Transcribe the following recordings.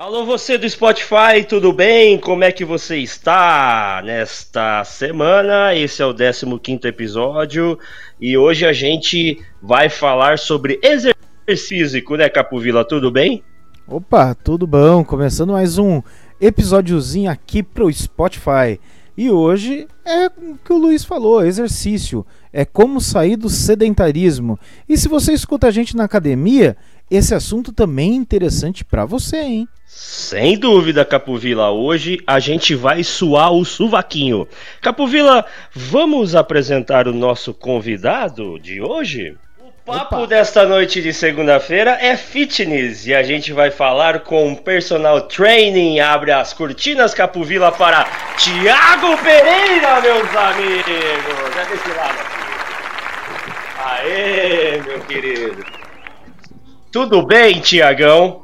Alô, você do Spotify, tudo bem? Como é que você está nesta semana? Esse é o 15 episódio e hoje a gente vai falar sobre exercício físico, né, Capovila? Tudo bem? Opa, tudo bom? Começando mais um episódiozinho aqui pro Spotify. E hoje é o que o Luiz falou, exercício. É como sair do sedentarismo. E se você escuta a gente na academia, esse assunto também é interessante para você, hein? Sem dúvida, Capovila. Hoje a gente vai suar o suvaquinho. Capovila, vamos apresentar o nosso convidado de hoje? O papo Opa. desta noite de segunda-feira é fitness e a gente vai falar com personal training. Abre as cortinas, Capovila, para Tiago Pereira, meus amigos. É desse lado aqui. Aê, meu querido. Tudo bem, Tiagão?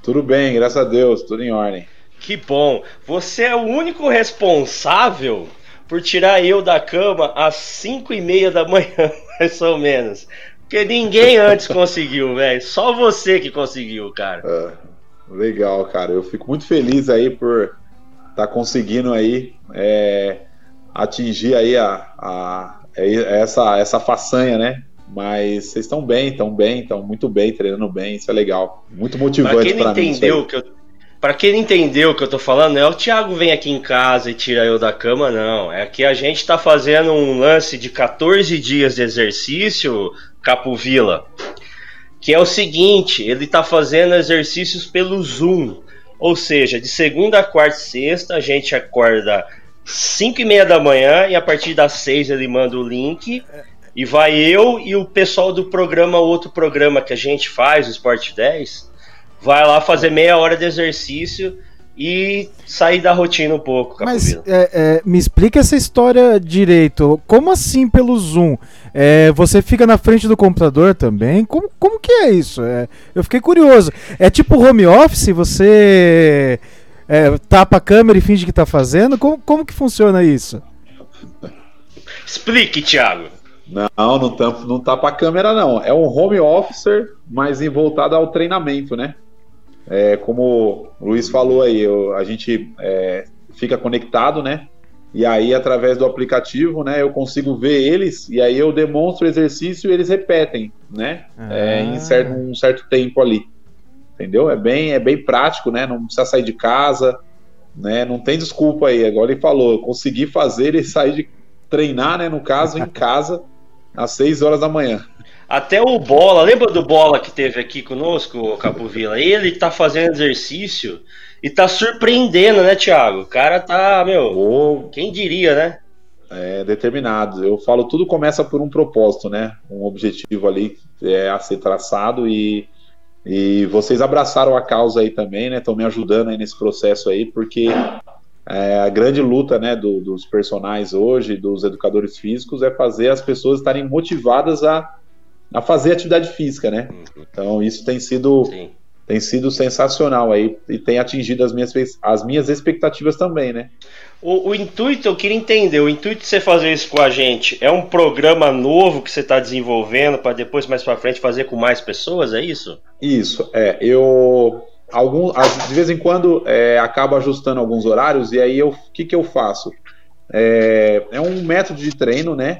Tudo bem, graças a Deus, tudo em ordem. Que bom. Você é o único responsável por tirar eu da cama às 5 e meia da manhã, mais ou menos. Porque ninguém antes conseguiu, velho. Só você que conseguiu, cara. É, legal, cara. Eu fico muito feliz aí por estar tá conseguindo aí é, atingir aí a, a, é, essa, essa façanha, né? Mas vocês estão bem, estão bem, estão muito bem, treinando bem, isso é legal. Muito motivante para mim. Entendeu que eu, pra quem não entendeu o que eu tô falando, não é o Thiago vem aqui em casa e tira eu da cama, não. É que a gente tá fazendo um lance de 14 dias de exercício, Capovila. Que é o seguinte, ele tá fazendo exercícios pelo Zoom. Ou seja, de segunda a quarta e sexta, a gente acorda 5 e meia da manhã e a partir das 6 ele manda o link. E vai eu e o pessoal do programa, outro programa que a gente faz, o Sport 10, vai lá fazer meia hora de exercício e sair da rotina um pouco. Mas é, é, me explica essa história direito. Como assim pelo Zoom? É, você fica na frente do computador também? Como, como que é isso? É, eu fiquei curioso. É tipo home office? Você é, tapa a câmera e finge que está fazendo? Como, como que funciona isso? Explique, Thiago. Não, não tá, não tá pra câmera, não. É um home officer, mas voltado ao treinamento, né? É, como o Luiz falou aí, eu, a gente é, fica conectado, né? E aí, através do aplicativo, né, eu consigo ver eles e aí eu demonstro o exercício e eles repetem, né? Ah. É, em certo, um certo tempo ali. Entendeu? É bem, é bem prático, né? Não precisa sair de casa, né? Não tem desculpa aí. Agora ele falou, eu consegui fazer ele sair de treinar, né? No caso, em casa às 6 horas da manhã. Até o Bola, lembra do Bola que teve aqui conosco, Capovila? Ele tá fazendo exercício e tá surpreendendo, né, Thiago? O cara tá, meu, oh, quem diria, né? É determinado. Eu falo, tudo começa por um propósito, né? Um objetivo ali é a ser traçado e, e vocês abraçaram a causa aí também, né? Estão me ajudando aí nesse processo aí, porque é, a grande luta né, do, dos personagens hoje, dos educadores físicos, é fazer as pessoas estarem motivadas a, a fazer atividade física, né? Uhum. Então isso tem sido, tem sido sensacional aí e tem atingido as minhas, as minhas expectativas também, né? O, o intuito, eu queria entender, o intuito de você fazer isso com a gente é um programa novo que você está desenvolvendo para depois, mais para frente, fazer com mais pessoas, é isso? Isso, é. Eu algum, de vez em quando é, acabo ajustando alguns horários e aí o que, que eu faço? É, é um método de treino, né?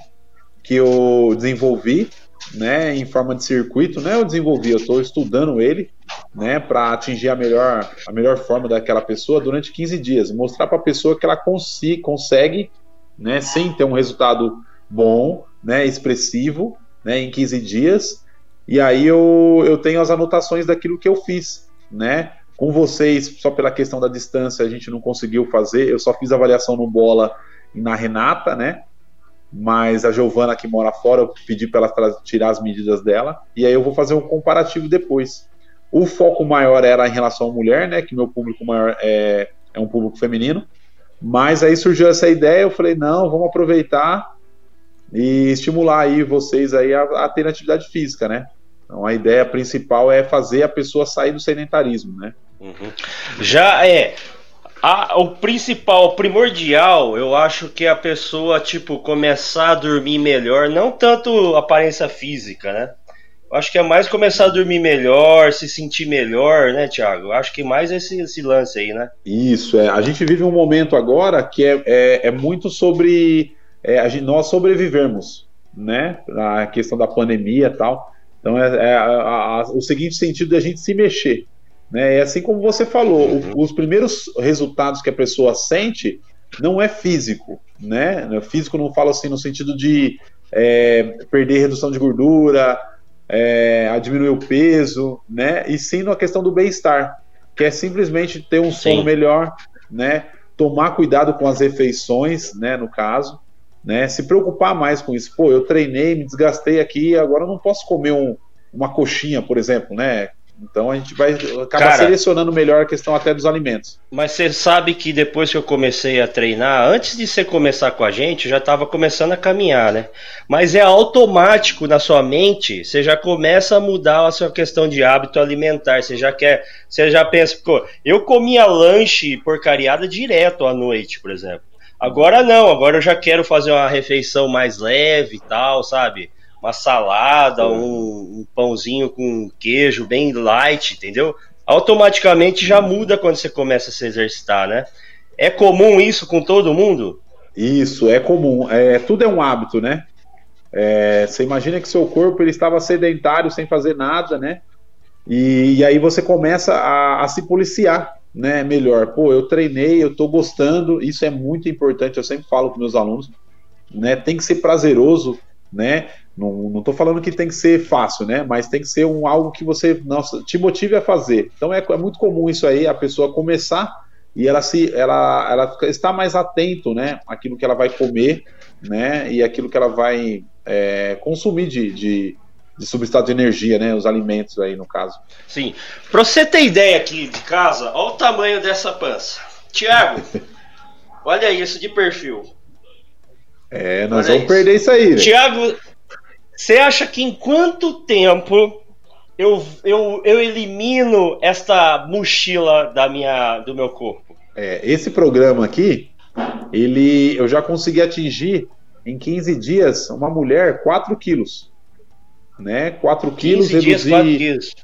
Que eu desenvolvi, né? Em forma de circuito, né? Eu desenvolvi, eu estou estudando ele, né? Para atingir a melhor, a melhor forma daquela pessoa durante 15 dias, mostrar para a pessoa que ela consi, consegue, né? Sem ter um resultado bom, né? Expressivo, né? Em 15 dias. E aí eu, eu tenho as anotações daquilo que eu fiz, né? Com vocês, só pela questão da distância, a gente não conseguiu fazer. Eu só fiz avaliação no bola e na Renata, né? Mas a Giovana que mora fora, eu pedi para ela tirar as medidas dela. E aí eu vou fazer um comparativo depois. O foco maior era em relação à mulher, né? Que meu público maior é, é um público feminino. Mas aí surgiu essa ideia, eu falei, não, vamos aproveitar e estimular aí vocês aí a, a ter atividade física, né? Então a ideia principal é fazer a pessoa sair do sedentarismo, né? Uhum. Já é. A, o principal, o primordial, eu acho que é a pessoa, tipo, começar a dormir melhor, não tanto aparência física, né? acho que é mais começar a dormir melhor, se sentir melhor, né, Thiago? Acho que mais esse, esse lance aí, né? Isso, é. A gente vive um momento agora que é, é, é muito sobre é, nós sobrevivermos, né? A questão da pandemia e tal. Então é, é a, a, o seguinte sentido da gente se mexer. Né? É assim como você falou, uhum. o, os primeiros resultados que a pessoa sente não é físico, né? Físico não falo assim no sentido de é, perder redução de gordura, é, a diminuir o peso, né? E sim na questão do bem-estar, que é simplesmente ter um sono sim. melhor, né? Tomar cuidado com as refeições, né? No caso, né? Se preocupar mais com isso. Pô, eu treinei, me desgastei aqui, agora eu não posso comer um, uma coxinha, por exemplo, né? Então a gente vai acabar Cara, selecionando melhor a questão até dos alimentos. Mas você sabe que depois que eu comecei a treinar, antes de você começar com a gente, eu já estava começando a caminhar, né? Mas é automático na sua mente, você já começa a mudar a sua questão de hábito alimentar. Você já quer, você já pensa, pô, eu comia lanche porcariada direto à noite, por exemplo. Agora não, agora eu já quero fazer uma refeição mais leve e tal, sabe? uma salada, um, um pãozinho com queijo bem light, entendeu? Automaticamente já muda quando você começa a se exercitar, né? É comum isso com todo mundo? Isso, é comum. É, tudo é um hábito, né? É, você imagina que seu corpo ele estava sedentário, sem fazer nada, né? E, e aí você começa a, a, se policiar, né? Melhor. Pô, eu treinei, eu tô gostando, isso é muito importante. Eu sempre falo com meus alunos, né? Tem que ser prazeroso, né? Não estou falando que tem que ser fácil, né? Mas tem que ser um algo que você nossa, te motive a fazer. Então é, é muito comum isso aí, a pessoa começar e ela se ela, ela está mais atento, né? Aquilo que ela vai comer, né? E aquilo que ela vai é, consumir de, de, de substrato de energia, né? Os alimentos aí no caso. Sim. Para você ter ideia aqui de casa, olha o tamanho dessa pança. Tiago, olha isso de perfil. É, nós olha vamos isso. perder isso aí. Tiago, você acha que em quanto tempo eu, eu, eu elimino esta mochila da minha, do meu corpo? É, esse programa aqui, ele, eu já consegui atingir em 15 dias uma mulher 4 quilos. Né? 4 quilos reduzir... Dias, 4 quilos.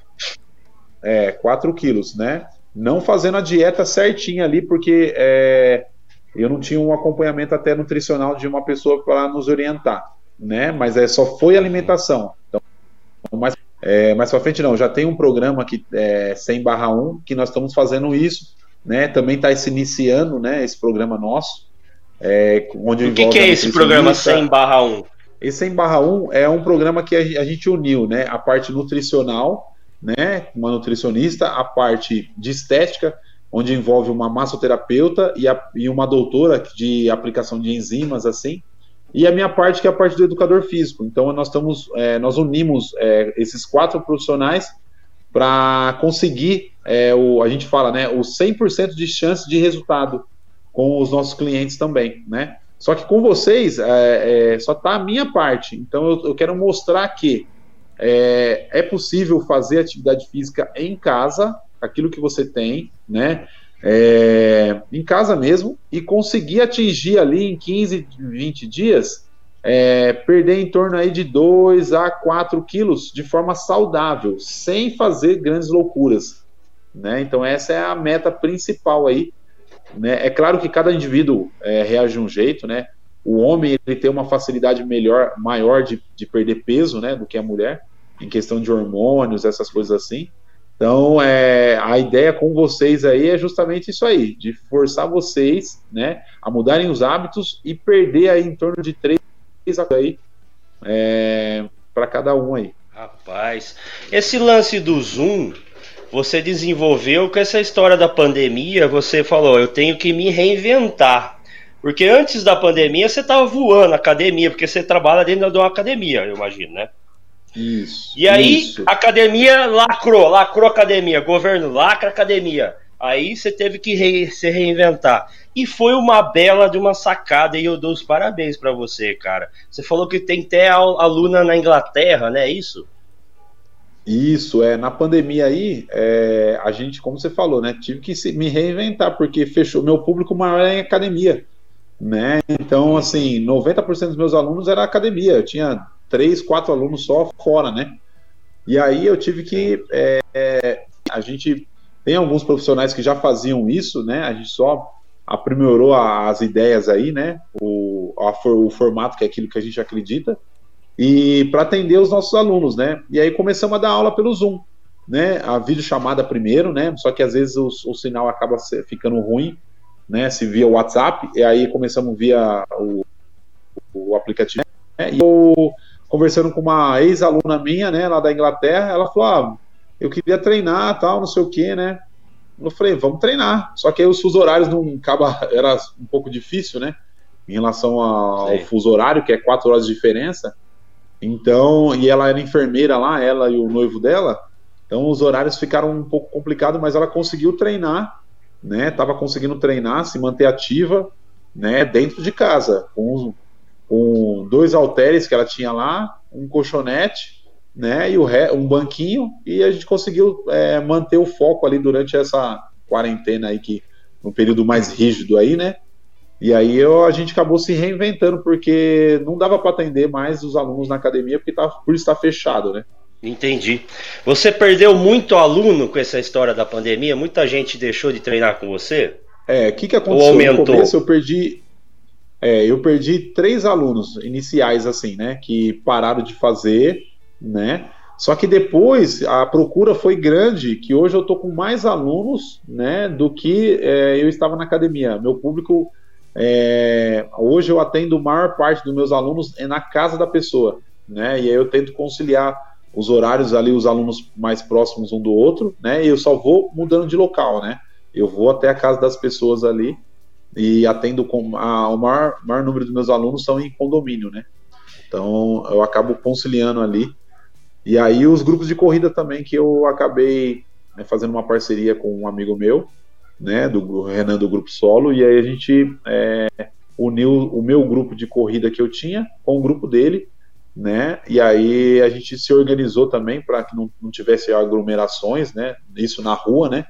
É, 4 quilos, né? Não fazendo a dieta certinha ali, porque é, eu não tinha um acompanhamento até nutricional de uma pessoa para nos orientar né? Mas é só foi alimentação. Então, mais, é, mais para frente não, já tem um programa que é 100 barra 1 que nós estamos fazendo isso, né? Também está se iniciando, né? Esse programa nosso. É, onde o que, que é esse programa 100 barra 1? Esse 100 barra 1 é um programa que a, gente uniu, né? A parte nutricional, né? Uma nutricionista, a parte de estética, onde envolve uma massoterapeuta e, a, e uma doutora de aplicação de enzimas, assim, e a minha parte, que é a parte do educador físico. Então, nós estamos, é, nós unimos é, esses quatro profissionais para conseguir, é, o, a gente fala, né, o 100% de chance de resultado com os nossos clientes também, né? Só que com vocês, é, é, só está a minha parte. Então, eu, eu quero mostrar que é, é possível fazer atividade física em casa, aquilo que você tem, né? é, em casa mesmo e conseguir atingir ali em 15, 20 dias, é, perder em torno aí de 2 a 4 quilos de forma saudável, sem fazer grandes loucuras. Né? Então essa é a meta principal aí. Né? É claro que cada indivíduo é, reage de um jeito, né? O homem ele tem uma facilidade melhor, maior de, de perder peso, né, do que a mulher, em questão de hormônios, essas coisas assim. Então, é, a ideia com vocês aí é justamente isso aí, de forçar vocês, né, a mudarem os hábitos e perder aí em torno de três aí é, para cada um aí. Rapaz, esse lance do Zoom, você desenvolveu com essa história da pandemia, você falou, eu tenho que me reinventar. Porque antes da pandemia você estava voando na academia, porque você trabalha dentro de uma academia, eu imagino, né? Isso. E aí, isso. academia lacrou, lacrou academia, governo lacra academia. Aí você teve que re, se reinventar. E foi uma bela de uma sacada e eu dou os parabéns para você, cara. Você falou que tem até aluna na Inglaterra, né? É isso? Isso, é. Na pandemia aí, é, a gente, como você falou, né? Tive que se, me reinventar, porque fechou. Meu público maior é em academia. Né? Então, assim, 90% dos meus alunos era academia. Eu tinha três, quatro alunos só fora, né? E aí eu tive que. É, é, a gente tem alguns profissionais que já faziam isso, né? A gente só aprimorou as ideias aí, né? O, a, o formato que é aquilo que a gente acredita. E para atender os nossos alunos, né? E aí começamos a dar aula pelo Zoom, né? A videochamada primeiro, né? Só que às vezes o, o sinal acaba ficando ruim, né? Se via WhatsApp, e aí começamos via o, o aplicativo. Né? E eu conversando com uma ex-aluna minha, né, lá da Inglaterra, ela falou: ah, eu queria treinar, tal, não sei o que, né? Eu falei, vamos treinar. Só que aí os fuso horários não acaba, era um pouco difícil, né? Em relação ao Sim. fuso horário, que é quatro horas de diferença. Então, e ela era enfermeira lá, ela e o noivo dela. Então os horários ficaram um pouco complicados, mas ela conseguiu treinar, né? Tava conseguindo treinar, se manter ativa, né? Dentro de casa, com com dois halteres que ela tinha lá, um colchonete, né, e o um banquinho, e a gente conseguiu é, manter o foco ali durante essa quarentena aí que no período mais rígido aí, né? E aí eu, a gente acabou se reinventando porque não dava para atender mais os alunos na academia porque tava, por estar fechado, né? Entendi. Você perdeu muito aluno com essa história da pandemia? Muita gente deixou de treinar com você? É, o que, que aconteceu? Ou aumentou? No começo eu perdi, é, eu perdi três alunos iniciais, assim, né? Que pararam de fazer, né? Só que depois a procura foi grande, que hoje eu tô com mais alunos, né? Do que é, eu estava na academia. Meu público, é, hoje eu atendo a maior parte dos meus alunos é na casa da pessoa, né? E aí eu tento conciliar os horários ali, os alunos mais próximos um do outro, né? E eu só vou mudando de local, né? Eu vou até a casa das pessoas ali e atendo com a, o maior, maior número dos meus alunos são em condomínio, né? Então eu acabo conciliando ali. E aí os grupos de corrida também que eu acabei né, fazendo uma parceria com um amigo meu, né, do Renan do grupo solo, e aí a gente é, uniu o meu grupo de corrida que eu tinha com o grupo dele, né? E aí a gente se organizou também para que não, não tivesse aglomerações, né? Isso na rua, né?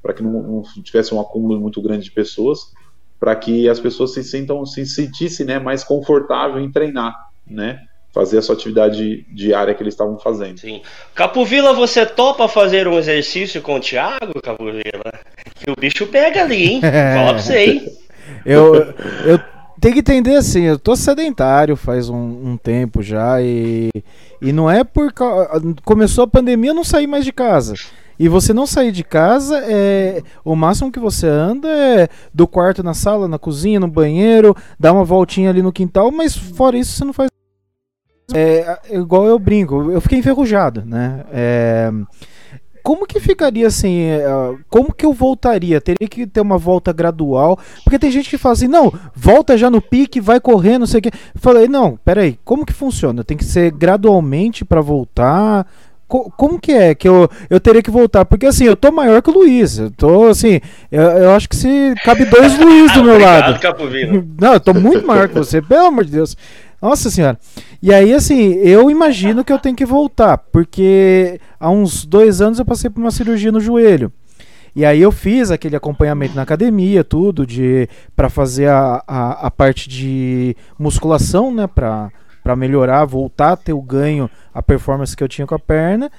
Para que não, não tivesse um acúmulo muito grande de pessoas para que as pessoas se sintam, se sentissem né, mais confortável em treinar, né? Fazer a sua atividade diária que eles estavam fazendo. Sim. Capovila, você topa fazer um exercício com o Thiago, Capovila? Que o bicho pega ali, hein? Fala pra você, hein? eu, eu tenho que entender assim, eu tô sedentário faz um, um, tempo já e, e não é por começou a pandemia eu não saí mais de casa. E você não sair de casa, é o máximo que você anda é do quarto na sala, na cozinha, no banheiro, dá uma voltinha ali no quintal, mas fora isso você não faz. É, igual eu brinco, eu fiquei enferrujado, né? É, como que ficaria assim? É, como que eu voltaria? Teria que ter uma volta gradual? Porque tem gente que fala assim, não, volta já no pique, vai correndo, não sei o quê. Falei, não, peraí, como que funciona? Tem que ser gradualmente para voltar? Co como que é que eu, eu teria que voltar? Porque assim, eu tô maior que o Luiz. Eu tô assim, eu, eu acho que se cabe dois Luiz do meu Obrigado, lado. Capovino. Não, eu tô muito maior que você, pelo amor de Deus. Nossa senhora. E aí, assim, eu imagino que eu tenho que voltar, porque há uns dois anos eu passei por uma cirurgia no joelho. E aí eu fiz aquele acompanhamento na academia, tudo, de para fazer a, a, a, parte de musculação, né? Pra, para melhorar, voltar a ter o ganho, a performance que eu tinha com a perna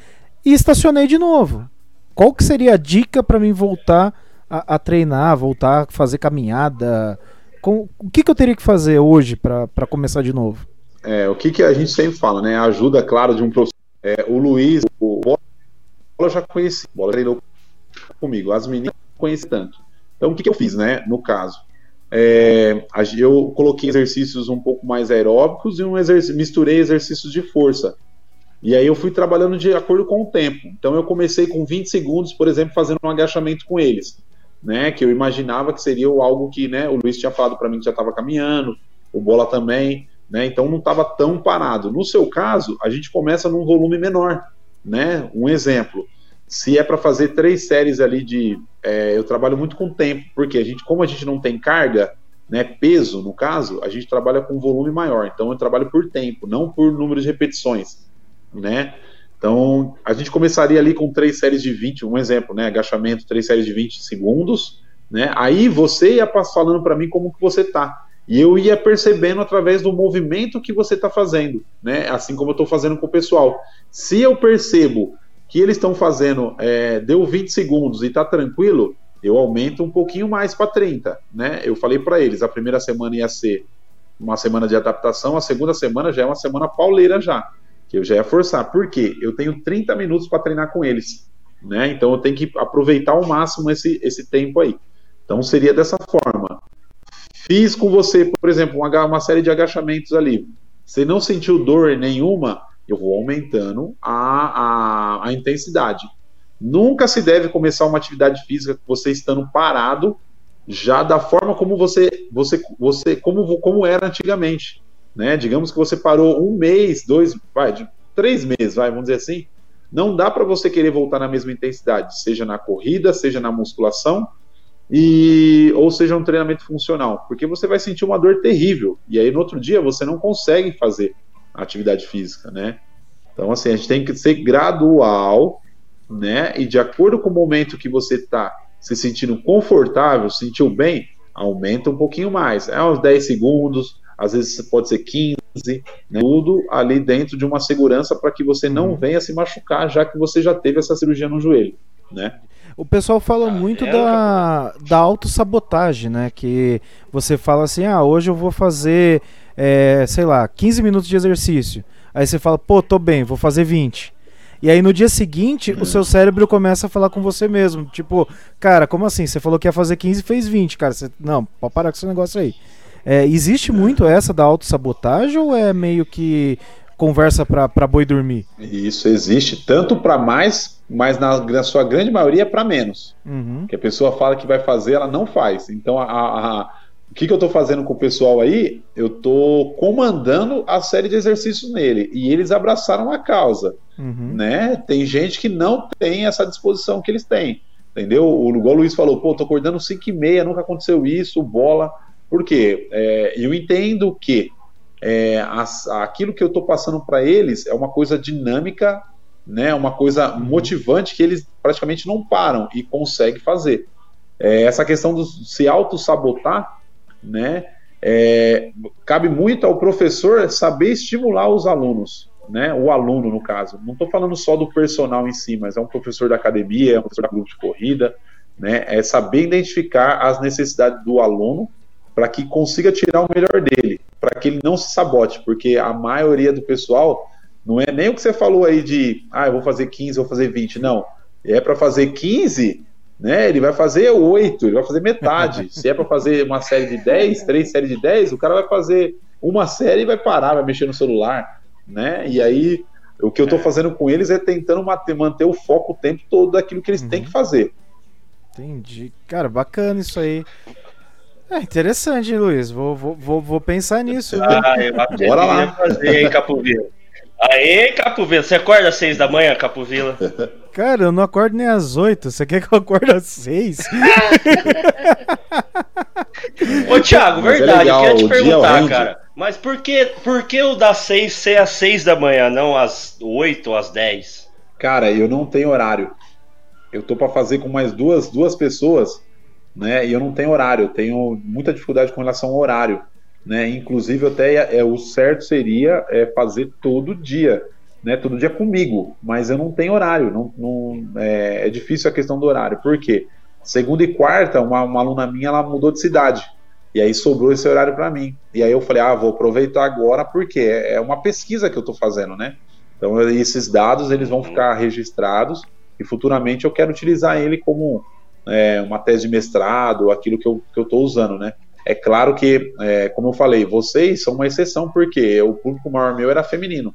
e estacionei de novo. Qual que seria a dica para mim voltar a, a, treinar, voltar a fazer caminhada? Com, o que, que eu teria que fazer hoje para começar de novo? É, o que, que a gente sempre fala, né? Ajuda, claro, de um profissional. É, o Luiz, o Bola já conheci, o Bola treinou comigo, as meninas conheci tanto. Então, o que, que eu fiz, né? No caso, é, eu coloquei exercícios um pouco mais aeróbicos e um misturei exercícios de força. E aí eu fui trabalhando de acordo com o tempo. Então eu comecei com 20 segundos, por exemplo, fazendo um agachamento com eles, né? Que eu imaginava que seria algo que, né? O Luiz tinha falado para mim que já estava caminhando, o Bola também, né? Então não estava tão parado. No seu caso, a gente começa num volume menor, né? Um exemplo, se é para fazer três séries ali de é, eu trabalho muito com tempo, porque a gente, como a gente não tem carga, né, peso no caso, a gente trabalha com volume maior. Então eu trabalho por tempo, não por número de repetições, né? Então a gente começaria ali com três séries de 20, um exemplo, né, agachamento, três séries de 20 segundos, né? Aí você ia falando para mim como que você tá. E eu ia percebendo através do movimento que você está fazendo, né? Assim como eu estou fazendo com o pessoal. Se eu percebo que eles estão fazendo, é, deu 20 segundos e está tranquilo, eu aumento um pouquinho mais para 30, né? Eu falei para eles, a primeira semana ia ser uma semana de adaptação, a segunda semana já é uma semana pauleira já, que eu já ia forçar. Por quê? Eu tenho 30 minutos para treinar com eles, né? Então eu tenho que aproveitar ao máximo esse, esse tempo aí. Então seria dessa forma. Fiz com você, por exemplo, uma, uma série de agachamentos ali. Você não sentiu dor nenhuma, eu vou aumentando a, a, a intensidade. Nunca se deve começar uma atividade física você estando parado, já da forma como você, você, você como, como era antigamente. Né? Digamos que você parou um mês, dois, vai, três meses, vai, vamos dizer assim. Não dá para você querer voltar na mesma intensidade, seja na corrida, seja na musculação, e ou seja um treinamento funcional, porque você vai sentir uma dor terrível e aí no outro dia você não consegue fazer a atividade física, né? Então assim a gente tem que ser gradual, né? E de acordo com o momento que você está se sentindo confortável, sentiu bem, aumenta um pouquinho mais, é uns 10 segundos, às vezes pode ser 15, né? tudo ali dentro de uma segurança para que você não uhum. venha se machucar, já que você já teve essa cirurgia no joelho, né? O pessoal fala ah, muito é, da, da autossabotagem, né? Que você fala assim, ah, hoje eu vou fazer, é, sei lá, 15 minutos de exercício. Aí você fala, pô, tô bem, vou fazer 20. E aí no dia seguinte, o seu cérebro começa a falar com você mesmo. Tipo, cara, como assim? Você falou que ia fazer 15 e fez 20, cara. Você... Não, pode parar com esse negócio aí. É, existe muito essa da autossabotagem ou é meio que conversa para boi dormir? Isso existe tanto para mais, mas na, na, sua grande maioria para menos. Uhum. Que a pessoa fala que vai fazer, ela não faz. Então, a, a, o que, que eu estou fazendo com o pessoal aí? Eu estou comandando a série de exercícios nele e eles abraçaram a causa. Uhum. Né? Tem gente que não tem essa disposição que eles têm. Entendeu? O, igual o Luiz falou, pô, tô acordando 5 e meia, nunca aconteceu isso, bola. Por quê? É, eu entendo que é, as, aquilo que eu estou passando para eles é uma coisa dinâmica, né, uma coisa motivante que eles praticamente não param e conseguem fazer. É, essa questão de se auto-sabotar, né, é, cabe muito ao professor saber estimular os alunos, né, o aluno no caso. Não estou falando só do personal em si, mas é um professor da academia, é um professor da grupo de corrida, né, é saber identificar as necessidades do aluno para que consiga tirar o melhor dele, para que ele não se sabote, porque a maioria do pessoal não é nem o que você falou aí de, ah, eu vou fazer 15, vou fazer 20, não. É para fazer 15, né? Ele vai fazer 8, ele vai fazer metade. Se é para fazer uma série de 10, três séries de 10, o cara vai fazer uma série e vai parar, vai mexer no celular, né? E aí o que eu estou fazendo com eles é tentando manter, o foco o tempo todo daquilo que eles uhum. têm que fazer. Entendi. Cara, bacana isso aí. É interessante, Luiz. Vou, vou, vou, vou pensar nisso. Ah, eu Bora lá. fazer, hein, Capovila. Aê, Capovila. Você acorda às seis da manhã, Capovila? Cara, eu não acordo nem às oito. Você quer que eu acorde às seis? Ô, Thiago, Mas é verdade. É eu queria te perguntar, cara. Mas por que, por que o das seis ser às seis da manhã, não às oito ou às dez? Cara, eu não tenho horário. Eu tô para fazer com mais duas, duas pessoas né? E eu não tenho horário, eu tenho muita dificuldade com relação ao horário, né? Inclusive até é, o certo seria é, fazer todo dia, né? Todo dia comigo, mas eu não tenho horário, não, não é, é, difícil a questão do horário. Por quê? Segunda e quarta, uma, uma aluna minha ela mudou de cidade. E aí sobrou esse horário para mim. E aí eu falei, ah, vou aproveitar agora porque é, é uma pesquisa que eu estou fazendo, né? Então esses dados eles vão ficar registrados e futuramente eu quero utilizar ele como é, uma tese de mestrado, aquilo que eu estou usando, né? É claro que, é, como eu falei, vocês são uma exceção, porque o público maior meu era feminino,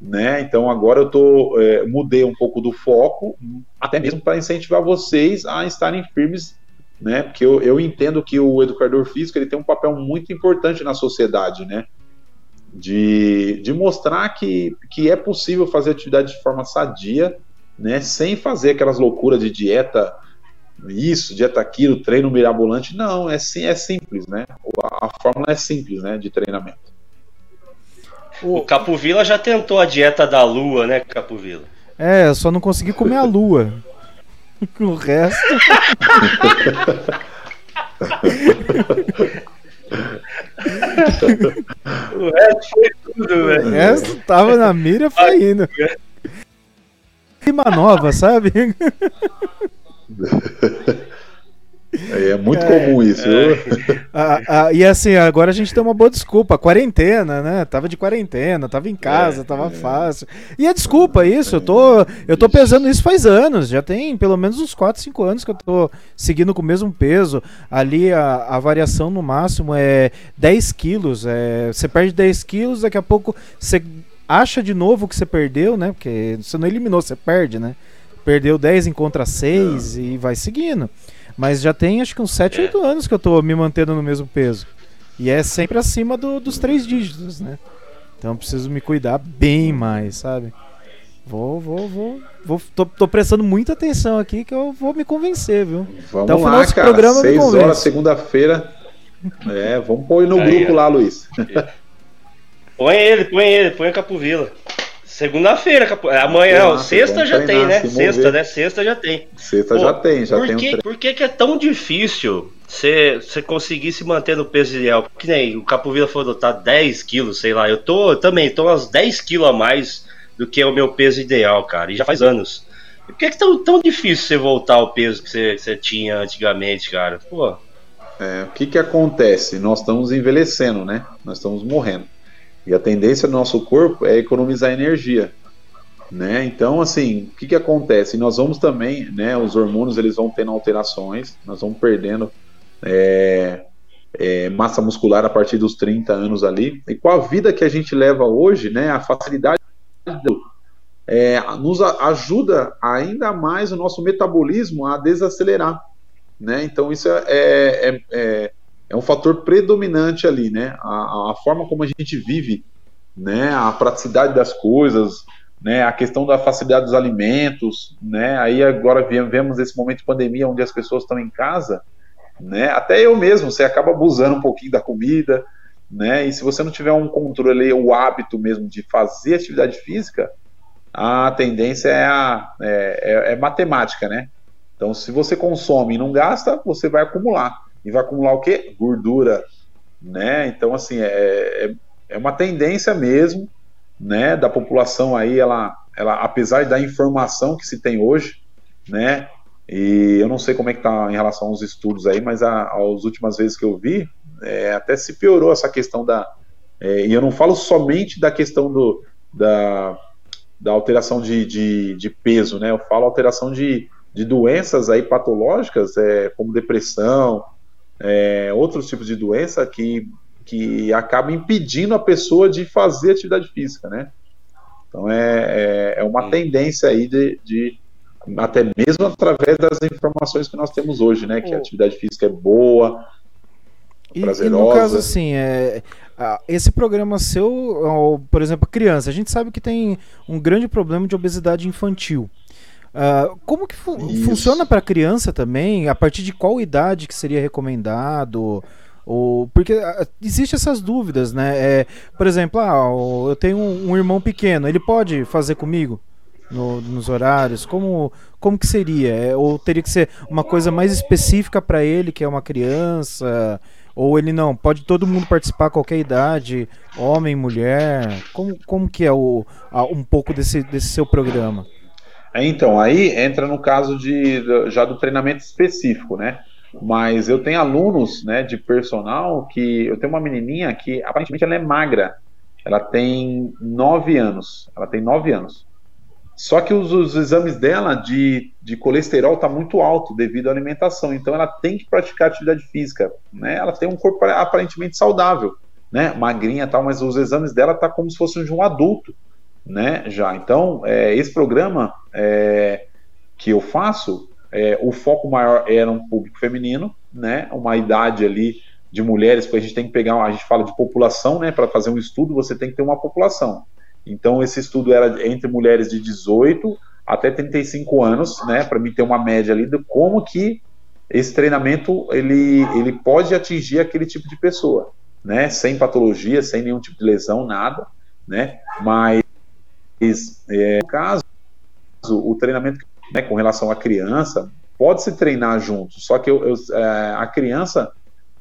né? Então agora eu tô, é, mudei um pouco do foco, até mesmo para incentivar vocês a estarem firmes, né? Porque eu, eu entendo que o educador físico ele tem um papel muito importante na sociedade, né? De, de mostrar que, que é possível fazer atividade de forma sadia, né? Sem fazer aquelas loucuras de dieta isso, dieta aquilo, treino mirabolante. Não, é, sim, é simples, né? A, a fórmula é simples, né? De treinamento. O Capovila já tentou a dieta da lua, né, Capovila? É, eu só não consegui comer a lua. o resto. o resto foi tudo, velho. O resto tava na mira foi indo. Clima nova, sabe? É, é muito é, comum isso. É. Ah, ah, e assim, agora a gente tem uma boa desculpa. Quarentena, né? Tava de quarentena, tava em casa, é, tava é. fácil. E a desculpa, isso, eu tô, eu tô pesando isso faz anos. Já tem pelo menos uns 4, 5 anos que eu tô seguindo com o mesmo peso. Ali a, a variação no máximo é 10 quilos. É, você perde 10 quilos, daqui a pouco você acha de novo que você perdeu, né? Porque você não eliminou, você perde, né? Perdeu 10, encontra 6 e vai seguindo. Mas já tem acho que uns 7, 8 é. anos que eu tô me mantendo no mesmo peso. E é sempre acima do, dos três dígitos, né? Então eu preciso me cuidar bem mais, sabe? Vou, vou, vou. vou tô, tô, prestando muita atenção aqui que eu vou me convencer, viu? Vamos Até o final lá, desse cara. programa 6 horas, segunda-feira. É, vamos pôr no grupo lá, Luiz. põe ele, põe ele, põe a Capovila. Segunda-feira, amanhã, não, sexta já tem, né? Sexta, né? Sexta já tem. Sexta Pô, já tem, já por tem. Que, um por que, que é tão difícil você conseguir se manter no peso ideal? Que nem o Capovila falou, tá 10 quilos, sei lá. Eu tô eu também, tô uns 10 quilos a mais do que é o meu peso ideal, cara. E já faz anos. E por que é que tão, tão difícil você voltar ao peso que você, você tinha antigamente, cara? Pô. É, o que que acontece? Nós estamos envelhecendo, né? Nós estamos morrendo. E a tendência do nosso corpo é economizar energia. Né? Então, assim, o que, que acontece? Nós vamos também, né? Os hormônios eles vão tendo alterações, nós vamos perdendo é, é, massa muscular a partir dos 30 anos ali. E com a vida que a gente leva hoje, né? A facilidade é, nos ajuda ainda mais o nosso metabolismo a desacelerar. Né? Então, isso é, é, um fator predominante ali, né? A, a, forma como a gente vive, né? A praticidade das coisas, né? A questão da facilidade dos alimentos, né? Aí agora vemos esse momento de pandemia onde as pessoas estão em casa, né? Até eu mesmo, você acaba abusando um pouquinho da comida, né? E se você não tiver um controle, o hábito mesmo de fazer atividade física, a tendência é, a, é, é, é matemática, né? Então, se você consome e não gasta, você vai acumular e vai acumular o quê? Gordura, né? Então, assim, é, é, é uma tendência mesmo, né, da população aí, ela, ela, apesar da informação que se tem hoje, né, e eu não sei como é que tá em relação aos estudos aí, mas a, as últimas vezes que eu vi, é, até se piorou essa questão da, é, e eu não falo somente da questão do, da, da alteração de, de, de peso, né, eu falo alteração de, de doenças aí patológicas, é, como depressão, é, outros tipos de doença que, que acabam impedindo a pessoa de fazer atividade física, né? Então é, é, é uma tendência aí de, de, até mesmo através das informações que nós temos hoje, né? Que a atividade física é boa, e, prazerosa. E no caso assim, é, esse programa seu, por exemplo, criança, a gente sabe que tem um grande problema de obesidade infantil. Uh, como que fu Isso. funciona para criança também? A partir de qual idade que seria recomendado? Ou, porque uh, existe essas dúvidas, né? É, por exemplo, ah, eu tenho um, um, irmão pequeno, ele pode fazer comigo no, nos horários? Como, como que seria? É, ou teria que ser uma coisa mais específica para ele, que é uma criança? Ou ele não, pode todo mundo participar, qualquer idade, homem, mulher? Como, como que é o, a, um pouco desse, desse seu programa? Então, aí entra no caso de, já do treinamento específico, né? Mas eu tenho alunos né, de personal que. Eu tenho uma menininha que aparentemente ela é magra. Ela tem 9 anos. Ela tem 9 anos. Só que os, os exames dela de, de colesterol tá muito alto devido à alimentação. Então ela tem que praticar atividade física. Né? Ela tem um corpo aparentemente saudável, né? Magrinha e tal, mas os exames dela tá como se fossem de um adulto né? Já. Então, é, esse programa é, que eu faço, é, o foco maior era um público feminino, né? Uma idade ali de mulheres, porque a gente tem que pegar, a gente fala de população, né? Para fazer um estudo, você tem que ter uma população. Então, esse estudo era entre mulheres de 18 até 35 anos, né? Para mim ter uma média ali de como que esse treinamento ele, ele pode atingir aquele tipo de pessoa, né? Sem patologia, sem nenhum tipo de lesão, nada, né? Mas é, no caso, o treinamento né, com relação à criança pode se treinar junto, só que eu, eu, é, a criança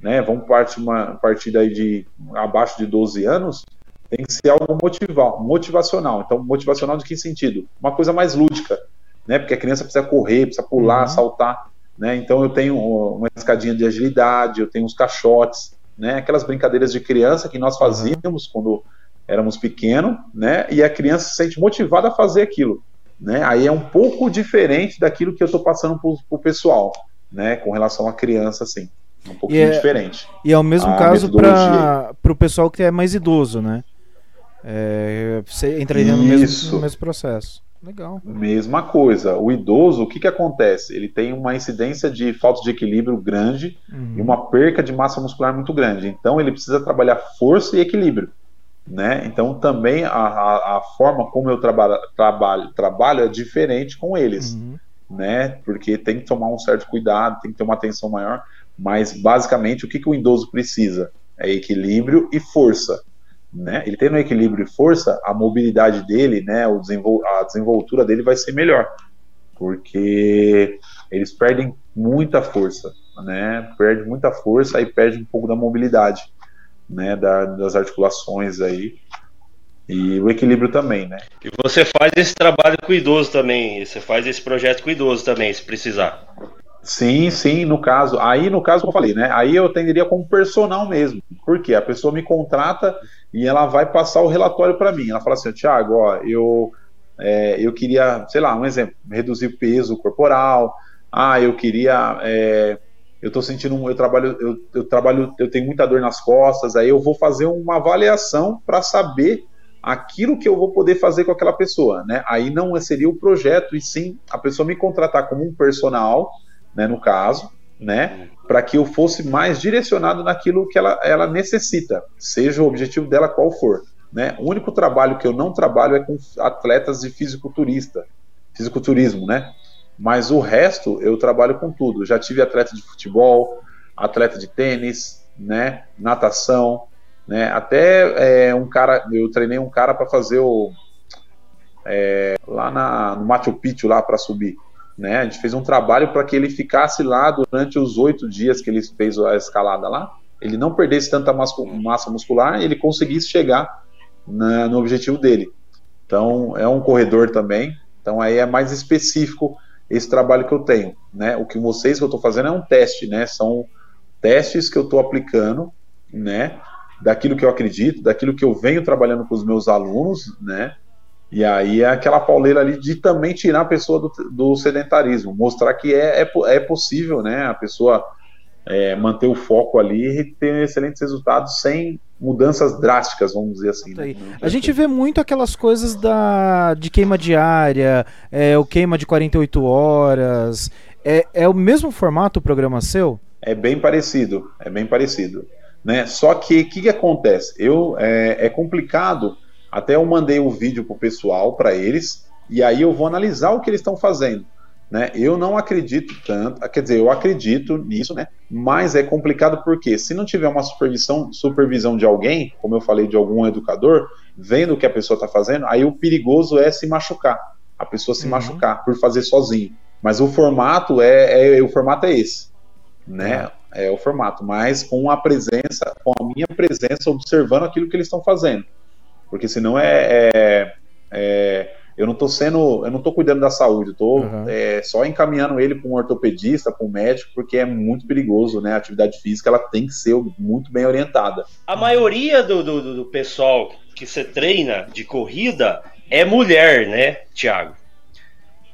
né? Vamos partir uma partir daí de abaixo de 12 anos, tem que ser algo motival, motivacional. Então, motivacional de que sentido? Uma coisa mais lúdica, né? Porque a criança precisa correr, precisa pular, uhum. saltar, né? Então eu tenho uma escadinha de agilidade, eu tenho uns caixotes, né? Aquelas brincadeiras de criança que nós fazíamos uhum. quando éramos pequenos, né? E a criança se sente motivada a fazer aquilo, né? Aí é um pouco diferente daquilo que eu estou passando para o pessoal, né? Com relação à criança, assim, um pouquinho e é, diferente. E é o mesmo caso para o pessoal que é mais idoso, né? É, você entraria no mesmo, no mesmo processo. Legal. Mesma coisa. O idoso, o que, que acontece? Ele tem uma incidência de falta de equilíbrio grande uhum. e uma perca de massa muscular muito grande. Então ele precisa trabalhar força e equilíbrio. Né? Então também a, a, a forma como eu trabalho, trabalho, trabalho é diferente com eles. Uhum. Né? Porque tem que tomar um certo cuidado, tem que ter uma atenção maior. Mas basicamente o que, que o idoso precisa? É equilíbrio e força né? Ele tendo equilíbrio e força, a mobilidade dele, né, o desenvol a desenvoltura dele vai ser melhor, porque eles perdem muita força, né? Perde muita força e perde um pouco da mobilidade, né, da, das articulações aí. E o equilíbrio também, né? E você faz esse trabalho com idoso também, você faz esse projeto com idoso também, se precisar. Sim, sim, no caso. Aí, no caso que eu falei, né? Aí eu atenderia como personal mesmo. Porque a pessoa me contrata e ela vai passar o relatório para mim. Ela fala assim, Tiago, ó, eu, é, eu queria, sei lá, um exemplo, reduzir o peso corporal. Ah, eu queria. É, eu tô sentindo, eu trabalho, eu, eu trabalho, eu tenho muita dor nas costas. Aí eu vou fazer uma avaliação para saber aquilo que eu vou poder fazer com aquela pessoa, né? Aí não seria o projeto, e sim a pessoa me contratar como um personal né, no caso, né, para que eu fosse mais direcionado naquilo que ela, ela necessita, seja o objetivo dela qual for. Né? O único trabalho que eu não trabalho é com atletas de fisiculturista, fisiculturismo, né? Mas o resto eu trabalho com tudo. Já tive atleta de futebol, atleta de tênis, né? Natação, né? Até é, um cara, eu treinei um cara para fazer o é, lá na, no Machu Picchu lá para subir. Né? A gente fez um trabalho para que ele ficasse lá durante os oito dias que ele fez a escalada lá. Ele não perdesse tanta massa muscular ele conseguisse chegar na, no objetivo dele. Então, é um corredor também. Então, aí é mais específico esse trabalho que eu tenho. Né? O que vocês que eu estou fazendo é um teste, né? São testes que eu estou aplicando, né? Daquilo que eu acredito, daquilo que eu venho trabalhando com os meus alunos, né? E aí é aquela pauleira ali de também tirar a pessoa do, do sedentarismo, mostrar que é, é, é, possível, né? A pessoa é, manter o foco ali e ter excelentes resultados sem mudanças drásticas, vamos dizer assim. Né? A gente vê muito aquelas coisas da, de queima diária, é, o queima de 48 horas. É, é o mesmo formato o programa seu? É bem parecido, é bem parecido. Né? Só que o que, que, acontece? Eu, é, é complicado até eu mandei o um vídeo pro pessoal, para eles, e aí eu vou analisar o que eles estão fazendo. Né? Eu não acredito tanto, quer dizer, eu acredito nisso, né? Mas é complicado porque se não tiver uma supervisão, supervisão de alguém, como eu falei, de algum educador, vendo o que a pessoa está fazendo, aí o perigoso é se machucar, a pessoa se uhum. machucar por fazer sozinho. Mas o formato é, é o formato é esse, né? É. é o formato, mas com a presença, com a minha presença observando aquilo que eles estão fazendo porque senão é, é, é eu não estou sendo, eu não tô cuidando da saúde, eu tô uhum. é, só encaminhando ele para um ortopedista, para um médico, porque é muito perigoso, né? A atividade física ela tem que ser muito bem orientada. A maioria do, do, do pessoal que você treina de corrida é mulher, né, Thiago?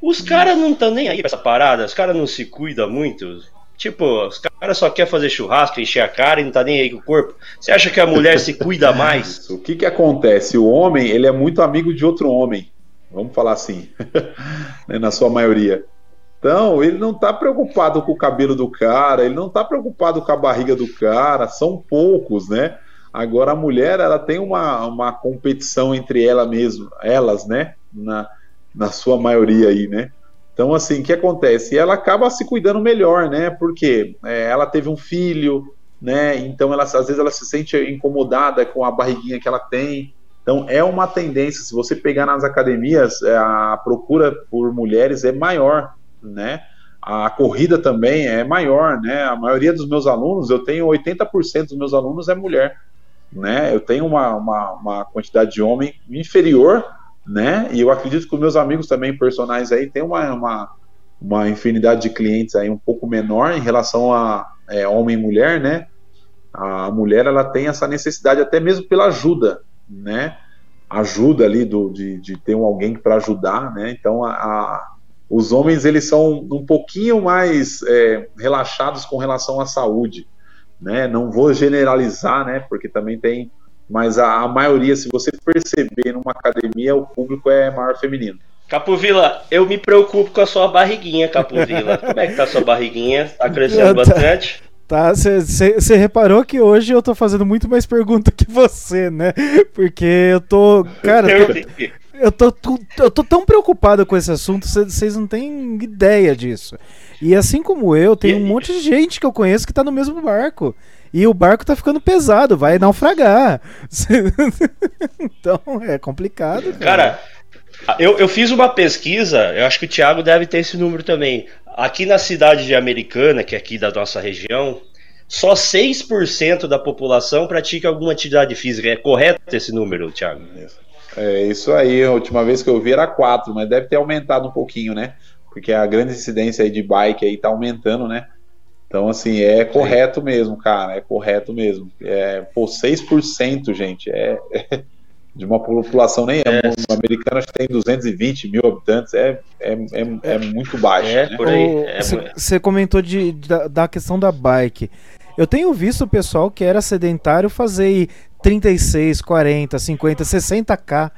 Os caras não estão nem aí pra essa parada, os caras não se cuidam muito. Tipo, os caras só querem fazer churrasco, encher a cara e não tá nem aí com o corpo. Você acha que a mulher se cuida mais? O que que acontece? O homem, ele é muito amigo de outro homem. Vamos falar assim, né, na sua maioria. Então, ele não está preocupado com o cabelo do cara, ele não está preocupado com a barriga do cara, são poucos, né? Agora a mulher, ela tem uma, uma competição entre ela mesmo, elas, né? Na, na sua maioria aí, né? Então, assim, o que acontece? Ela acaba se cuidando melhor, né? Porque é, ela teve um filho, né? Então, ela, às vezes, ela se sente incomodada com a barriguinha que ela tem. Então, é uma tendência. Se você pegar nas academias, é, a procura por mulheres é maior, né? a corrida também é maior, né? A maioria dos meus alunos, eu tenho 80% dos meus alunos é mulher, né? Eu tenho uma, uma, uma, quantidade de homem inferior, né? E eu acredito que os meus amigos também personagens aí têm uma, uma, uma infinidade de clientes aí um pouco menor em relação a é, homem e mulher, né? A mulher ela tem essa necessidade até mesmo pela ajuda, né? Ajuda ali do, de, de ter um alguém para ajudar, né? Então a, a os homens eles são um pouquinho mais é, relaxados com relação à saúde, né? Não vou generalizar, né? Porque também tem, mas a, a maioria, se você perceber numa academia, o público é maior feminino. Capovila, eu me preocupo com a sua barriguinha, Capovila. Como é que tá a sua barriguinha? Tá crescendo tá, bastante? Tá, você reparou que hoje eu tô fazendo muito mais pergunta que você, né? Porque eu tô. Cara, eu tô, eu tô, eu tô tão preocupado com esse assunto, vocês não têm ideia disso. E assim como eu, tem um monte de gente que eu conheço que tá no mesmo barco. E o barco tá ficando pesado, vai naufragar. então é complicado. Cara, cara eu, eu fiz uma pesquisa, eu acho que o Thiago deve ter esse número também. Aqui na cidade de Americana, que é aqui da nossa região, só 6% da população pratica alguma atividade física. É correto esse número, Thiago? É isso aí. A última vez que eu vi era 4, mas deve ter aumentado um pouquinho, né? Porque a grande incidência aí de bike aí tá aumentando, né? Então, assim, é correto mesmo, cara. É correto mesmo. É, pô, 6%, gente. É, é de uma população nem é. é. americana que tem 220 mil habitantes. É, é, é, é muito baixo. É, né? por aí. Você é, comentou de, da, da questão da bike. Eu tenho visto o pessoal que era sedentário fazer 36, 40, 50, 60k.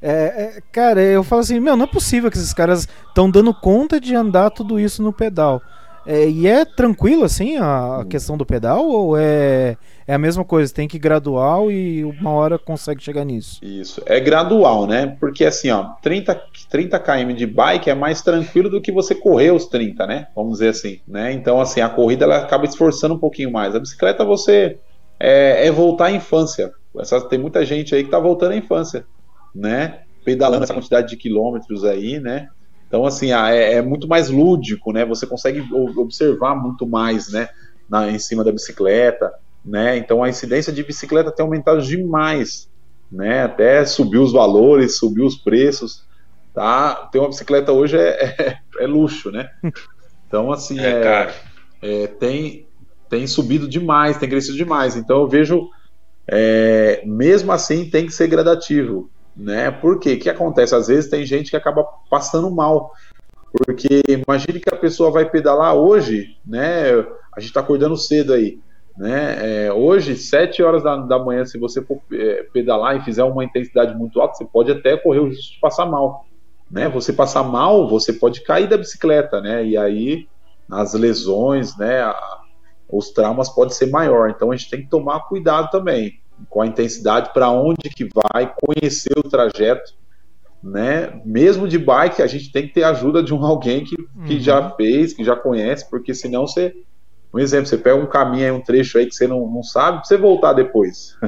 É, é, cara, eu falo assim, meu, não é possível que esses caras estão dando conta de andar tudo isso no pedal. É, e é tranquilo assim a, a, questão do pedal ou é, é a mesma coisa? Tem que ir gradual e uma hora consegue chegar nisso? Isso, é gradual, né? Porque assim, ó, 30, 30 km de bike é mais tranquilo do que você correr os 30, né? Vamos dizer assim, né? Então, assim, a corrida ela acaba esforçando um pouquinho mais. A bicicleta você é, é voltar à infância. Essa, tem muita gente aí que está voltando à infância, né? Pedalando essa quantidade de quilômetros aí, né? Então, assim, é, é, muito mais lúdico, né? Você consegue observar muito mais, né? Na, em cima da bicicleta, né? Então, a incidência de bicicleta tem aumentado demais, né? Até subiu os valores, subiu os preços, tá? Ter uma bicicleta hoje é, é, é luxo, né? Então, assim, é, é, é tem, tem subido demais, tem crescido demais. Então eu vejo, é, mesmo assim, tem que ser gradativo, né? Porque o que acontece? Às vezes tem gente que acaba passando mal, porque imagine que a pessoa vai pedalar hoje, né? A gente está acordando cedo aí, né? É, hoje, 7 horas da, da manhã, se você for é, pedalar e fizer uma intensidade muito alta, você pode até correr o risco de passar mal, né? Você passar mal, você pode cair da bicicleta, né? E aí as lesões, né? A, os traumas podem ser maior. Então a gente tem que tomar cuidado também com a intensidade, para onde que vai, conhecer o trajeto, né? Mesmo de bike, a gente tem que ter ajuda de um alguém que, que uhum. já fez, que já conhece, porque senão você, um exemplo, você pega um caminho, um trecho aí que você não, não sabe, você voltar depois.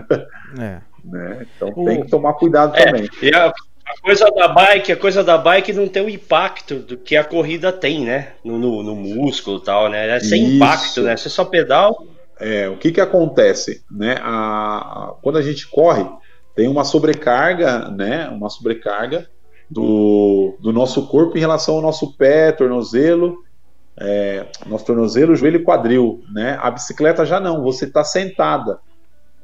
É. né? Então o... tem que tomar cuidado é, também. E a, a coisa da bike, a coisa da bike não tem o impacto do que a corrida tem, né? No, no, no músculo e tal, né? É sem Isso. impacto, né? Você só pedal. É, o que que acontece, né? A, a, quando a gente corre, tem uma sobrecarga, né? Uma sobrecarga do, do nosso corpo em relação ao nosso pé, tornozelo, é, nosso tornozelo, joelho e quadril, né? A bicicleta já não, você está sentada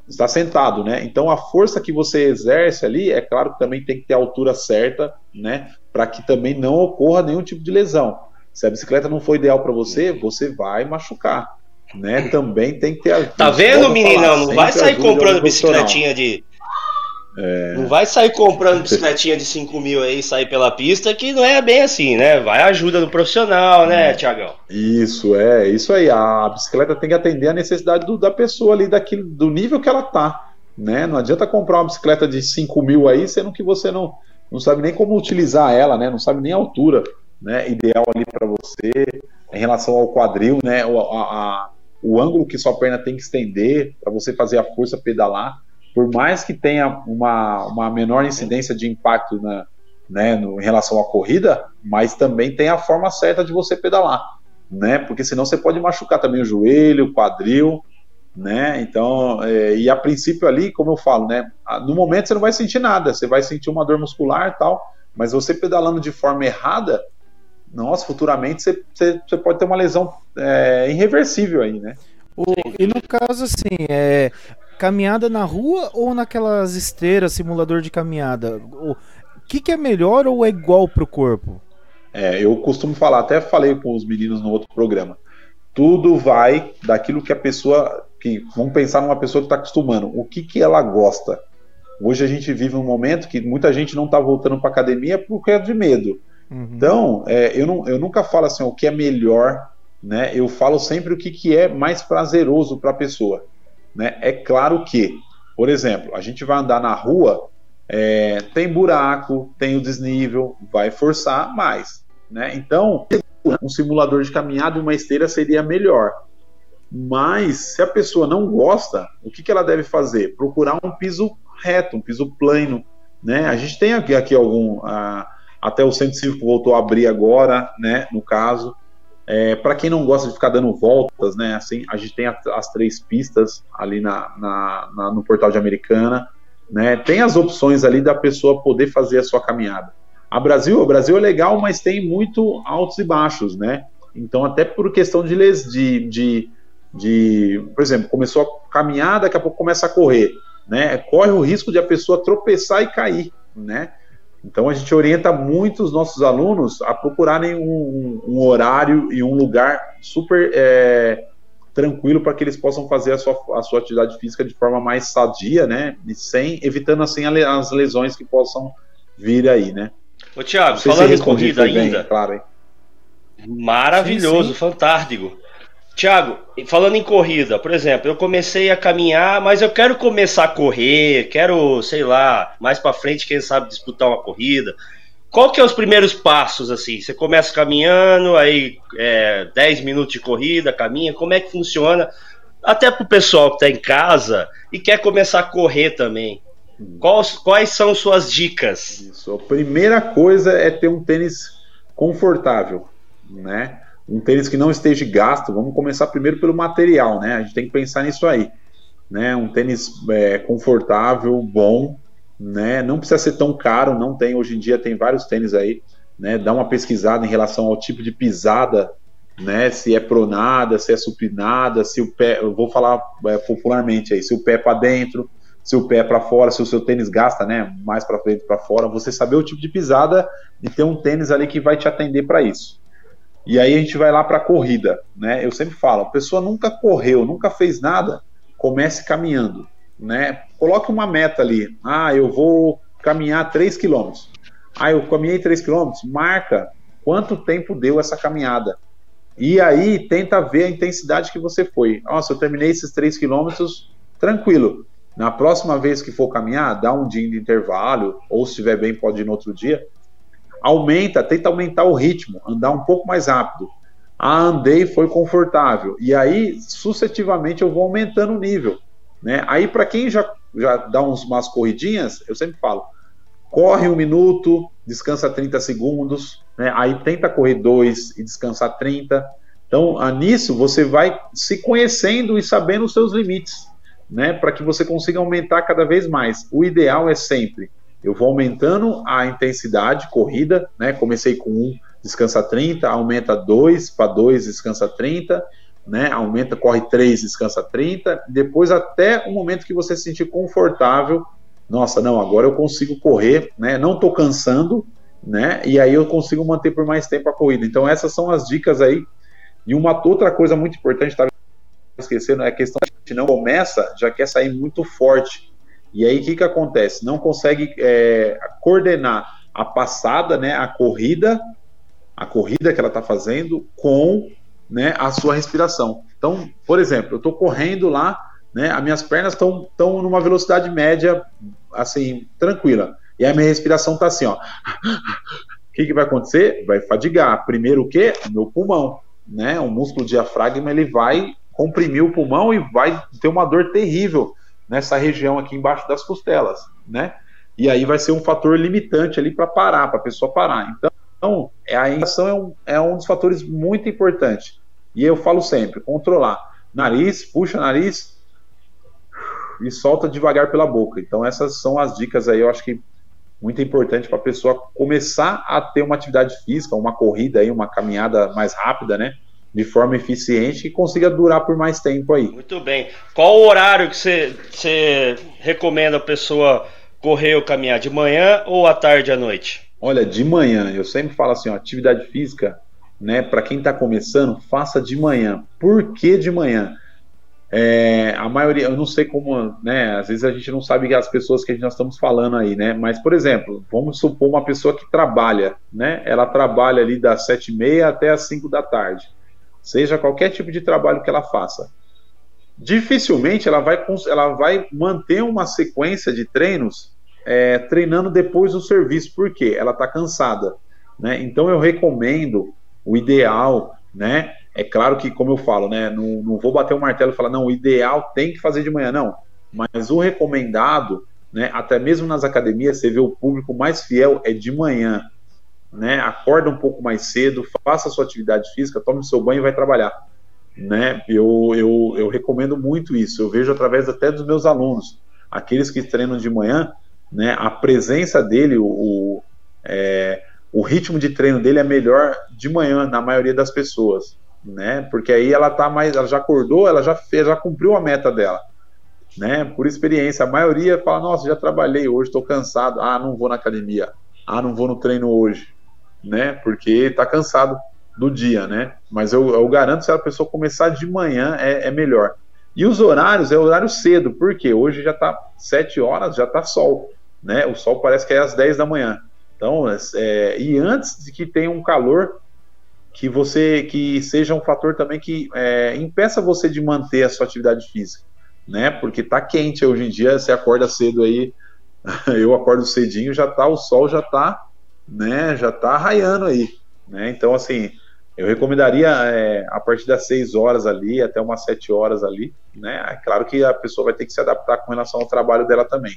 está sentado, né? Então a força que você exerce ali, é claro que também tem que ter a altura certa, né? Para que também não ocorra nenhum tipo de lesão. Se a bicicleta não for ideal para você, você vai machucar, né? Também tem que ter. Tá vendo, meninão? Não vai sair comprando bicicletinha de é... Não vai sair comprando bicicletinha de 5 mil aí e sair pela pista, que não é bem assim, né? Vai ajuda do profissional, né, hum. Tiagão? Isso, é, isso aí. A bicicleta tem que atender a necessidade do, da pessoa ali, daquilo, do nível que ela tá. Né? Não adianta comprar uma bicicleta de 5 mil aí, sendo que você não, não sabe nem como utilizar ela, né? Não sabe nem a altura né, ideal ali para você, em relação ao quadril, né? A, a, o ângulo que sua perna tem que estender para você fazer a força pedalar por mais que tenha uma, uma menor incidência de impacto na, né, no, em relação à corrida, mas também tem a forma certa de você pedalar. né? Porque senão você pode machucar também o joelho, o quadril, né? Então, é, e a princípio ali, como eu falo, né? No momento você não vai sentir nada, você vai sentir uma dor muscular e tal, mas você pedalando de forma errada, nossa, futuramente você, você, você pode ter uma lesão é, irreversível aí, né? O, e no caso, assim, é, caminhada na rua ou naquelas esteiras, simulador de caminhada? O que, que é melhor ou é igual pro corpo? É, eu costumo falar, até falei com os meninos no outro programa. Tudo vai daquilo que a pessoa. que Vamos pensar numa pessoa que está acostumando. O que, que ela gosta? Hoje a gente vive um momento que muita gente não está voltando para academia por causa de medo. Uhum. Então, é, eu, não, eu nunca falo assim, o que é melhor, né? Eu falo sempre o que, que é mais prazeroso para a pessoa. Né? É claro que, por exemplo, a gente vai andar na rua, é, tem buraco, tem o desnível, vai forçar mais. Né? Então, um simulador de caminhada e uma esteira seria melhor. Mas se a pessoa não gosta, o que, que ela deve fazer? Procurar um piso reto, um piso plano. Né? A gente tem aqui, aqui algum. A, até o centro cívico voltou a abrir agora, né? No caso. É, para quem não gosta de ficar dando voltas, né? Assim, a gente tem as três pistas ali na, na, na, no portal de Americana, né? Tem as opções ali da pessoa poder fazer a sua caminhada. A Brasil, o Brasil é legal, mas tem muito altos e baixos, né? Então, até por questão de, de, de, de por exemplo, começou a caminhar, daqui a pouco começa a correr, né? Corre o risco de a pessoa tropeçar e cair, né? Então a gente orienta muito os nossos alunos a procurarem um, um horário e um lugar super é, tranquilo para que eles possam fazer a sua, a sua atividade física de forma mais sadia, né? E sem, evitando assim as lesões que possam vir aí, né? Ô Thiago, falando em corrida ainda. Bem, claro, hein? Maravilhoso, sim, sim. fantástico. Tiago, falando em corrida, por exemplo, eu comecei a caminhar, mas eu quero começar a correr, quero, sei lá, mais para frente, quem sabe disputar uma corrida. Qual que é os primeiros passos assim? Você começa caminhando, aí é, 10 minutos de corrida, caminha, como é que funciona? Até para o pessoal que está em casa e quer começar a correr também. Quais, quais são suas dicas? Isso. A primeira coisa é ter um tênis confortável, né? Um tênis que não esteja gasto, vamos começar primeiro pelo material, né? A gente tem que pensar nisso aí, né? Um tênis é, confortável, bom, né? Não precisa ser tão caro, não tem hoje em dia tem vários tênis aí, né? Dá uma pesquisada em relação ao tipo de pisada, né? Se é pronada, se é supinada, se o pé, eu vou falar é, popularmente aí, se o pé é para dentro, se o pé é para fora, se o seu tênis gasta, né? Mais para frente, para fora, você saber o tipo de pisada e ter um tênis ali que vai te atender para isso. E aí a gente vai lá para a corrida, né? Eu sempre falo, a pessoa nunca correu, nunca fez nada, comece caminhando, né? Coloque uma meta ali. Ah, eu vou caminhar 3 quilômetros. Ah, eu caminhei 3 quilômetros. Marca quanto tempo deu essa caminhada. E aí tenta ver a intensidade que você foi. Nossa, eu terminei esses 3 quilômetros tranquilo. Na próxima vez que for caminhar, dá um dia de intervalo, ou se estiver bem, pode ir no outro dia aumenta, tenta aumentar o ritmo, andar um pouco mais rápido. Ah, andei, foi confortável. E aí, sucessivamente, eu vou aumentando o nível. Né? Aí, para quem já, já dá uns, umas corridinhas, eu sempre falo: corre um minuto, descansa 30 segundos, né? aí tenta correr dois e descansar 30. Então, nisso, você vai se conhecendo e sabendo os seus limites, né? para que você consiga aumentar cada vez mais. O ideal é sempre eu vou aumentando a intensidade corrida, né? Comecei com 1, descansa 30, aumenta 2 para 2, descansa 30, né? Aumenta, corre 3, descansa 30, depois até o momento que você se sentir confortável, nossa, não, agora eu consigo correr, né? Não estou cansando, né? E aí eu consigo manter por mais tempo a corrida. Então essas são as dicas aí. E uma outra coisa muito importante, estava esquecendo, é a questão de não começa, já quer sair muito forte. E aí o que, que acontece? Não consegue é, coordenar a passada, né, a corrida, a corrida que ela está fazendo com né, a sua respiração. Então, por exemplo, eu estou correndo lá, né, as minhas pernas estão tão numa velocidade média, assim, tranquila. E a minha respiração está assim, ó. O que, que vai acontecer? Vai fadigar. Primeiro o quê? O meu pulmão. Né? O músculo diafragma ele vai comprimir o pulmão e vai ter uma dor terrível nessa região aqui embaixo das costelas, né? E aí vai ser um fator limitante ali para parar, para a pessoa parar. Então, É, a inalação é um, é um dos fatores muito importantes. E eu falo sempre, controlar. Nariz, puxa nariz e solta devagar pela boca. Então essas são as dicas aí, eu acho que muito importante para a pessoa começar a ter uma atividade física, uma corrida aí, uma caminhada mais rápida, né? De forma eficiente e consiga durar por mais tempo aí. Muito bem. Qual o horário que você, você recomenda a pessoa correr ou caminhar? De manhã ou à tarde à noite? Olha, de manhã. Eu sempre falo assim, ó, atividade física, né? Para quem está começando, faça de manhã. Por que de manhã? É, a maioria, eu não sei como, né? Às vezes a gente não sabe as pessoas que nós estamos falando aí, né? Mas, por exemplo, vamos supor uma pessoa que trabalha, né? Ela trabalha ali das sete e meia até as cinco da tarde. Seja qualquer tipo de trabalho que ela faça. Dificilmente ela vai, ela vai manter uma sequência de treinos é, treinando depois do serviço, porque ela está cansada, né? Então eu recomendo o ideal, né? É claro que, como eu falo, né, não, não vou bater o martelo e falar, não, o ideal tem que fazer de manhã, não. Mas o recomendado, né, até mesmo nas academias, você vê o público mais fiel é de manhã. Né, acorda um pouco mais cedo, faça a sua atividade física, tome seu banho e vai trabalhar. Né? Eu, eu, eu recomendo muito isso. Eu vejo através até dos meus alunos, aqueles que treinam de manhã, né, a presença dele, o, o, é, o ritmo de treino dele é melhor de manhã na maioria das pessoas né? Porque aí ela tá mais, ela já acordou, ela já fez, já cumpriu a meta dela, né? Por experiência, a maioria fala: "Nossa, já trabalhei hoje, estou cansado. Ah, não vou na academia. Ah, não vou no treino hoje", né? Porque tá cansado do dia, né? Mas eu, eu garanto se a pessoa começar de manhã é, é melhor. E os horários é horário cedo, porque hoje já tá 7 horas, já tá sol, né? O sol parece que é às 10 da manhã. Então, é, e antes de que tenha um calor que você que seja um fator também que é, impeça você de manter a sua atividade física, né? Porque tá quente hoje em dia, você acorda cedo aí, eu acordo cedinho, já tá o sol já tá, né? Já tá raiando aí, né? Então assim, eu recomendaria é, a partir das 6 horas ali até umas 7 horas ali, né? É claro que a pessoa vai ter que se adaptar com relação ao trabalho dela também,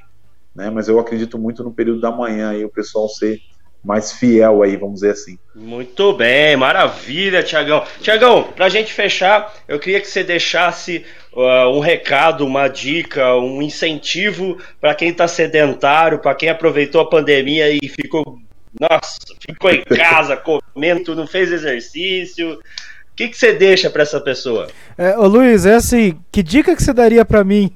né? Mas eu acredito muito no período da manhã aí o pessoal ser mais fiel aí, vamos dizer assim. Muito bem, maravilha, Tiagão. Tiagão, pra gente fechar, eu queria que você deixasse uh, um recado, uma dica, um incentivo para quem está sedentário, para quem aproveitou a pandemia e ficou, nossa, ficou em casa comendo, não fez exercício. O que, que você deixa para essa pessoa? É, ô Luiz, é assim, que dica que você daria para mim?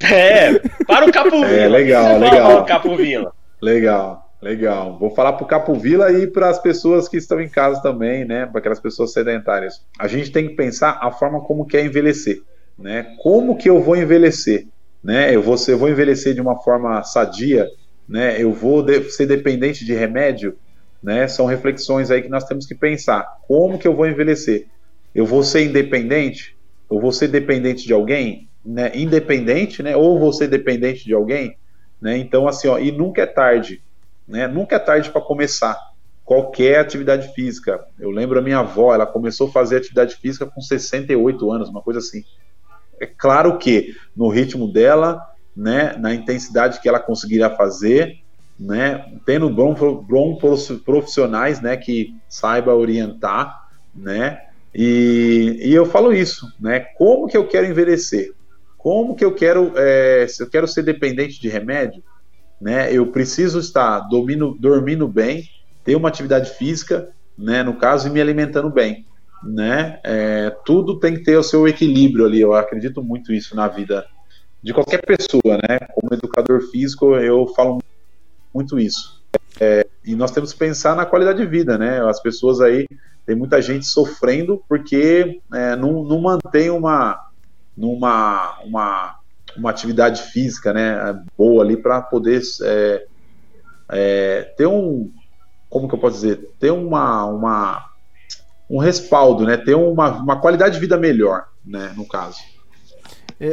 é, para o Capovila. É, legal, legal. Para o Capovila. Legal, legal. Vou falar para o Capovila e para as pessoas que estão em casa também, né? Para aquelas pessoas sedentárias. A gente tem que pensar a forma como quer envelhecer, né? Como que eu vou envelhecer, né? Eu vou, eu vou envelhecer de uma forma sadia, né? Eu vou de, ser dependente de remédio, né? São reflexões aí que nós temos que pensar. Como que eu vou envelhecer? Eu vou ser independente? Eu vou ser dependente de alguém? Né? Independente, né? Ou vou ser dependente de alguém? Né? Então, assim, ó, e nunca é tarde, né? Nunca é tarde para começar qualquer atividade física. Eu lembro a minha avó, ela começou a fazer atividade física com 68 anos, uma coisa assim. É claro que no ritmo dela, né, na intensidade que ela conseguiria fazer, né, tendo bons profissionais, né, que saiba orientar, né, e, e eu falo isso, né, como que eu quero envelhecer? Como que eu quero, é, se eu quero ser dependente de remédio, né? Eu preciso estar dormindo, dormindo bem, ter uma atividade física, né? No caso, e me alimentando bem, né? É, tudo tem que ter o seu equilíbrio ali. Eu acredito muito isso na vida de qualquer pessoa, né? Como educador físico, eu falo muito isso. É, e nós temos que pensar na qualidade de vida, né? As pessoas aí, tem muita gente sofrendo porque é, não, não mantém uma, numa uma, uma atividade física né, boa ali para poder é, é, ter um como que eu posso dizer ter uma, uma um respaldo né ter uma, uma qualidade de vida melhor né no caso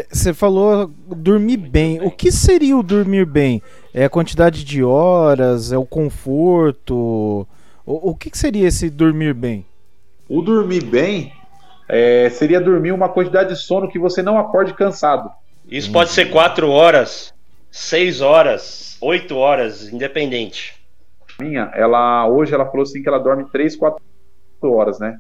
você falou dormir bem. O que seria o dormir bem? É a quantidade de horas? É o conforto? O, o que, que seria esse dormir bem? O dormir bem é, seria dormir uma quantidade de sono que você não acorde cansado. Isso pode ser 4 horas, 6 horas, 8 horas, independente. minha, ela hoje ela falou assim que ela dorme 3, 4 horas, né?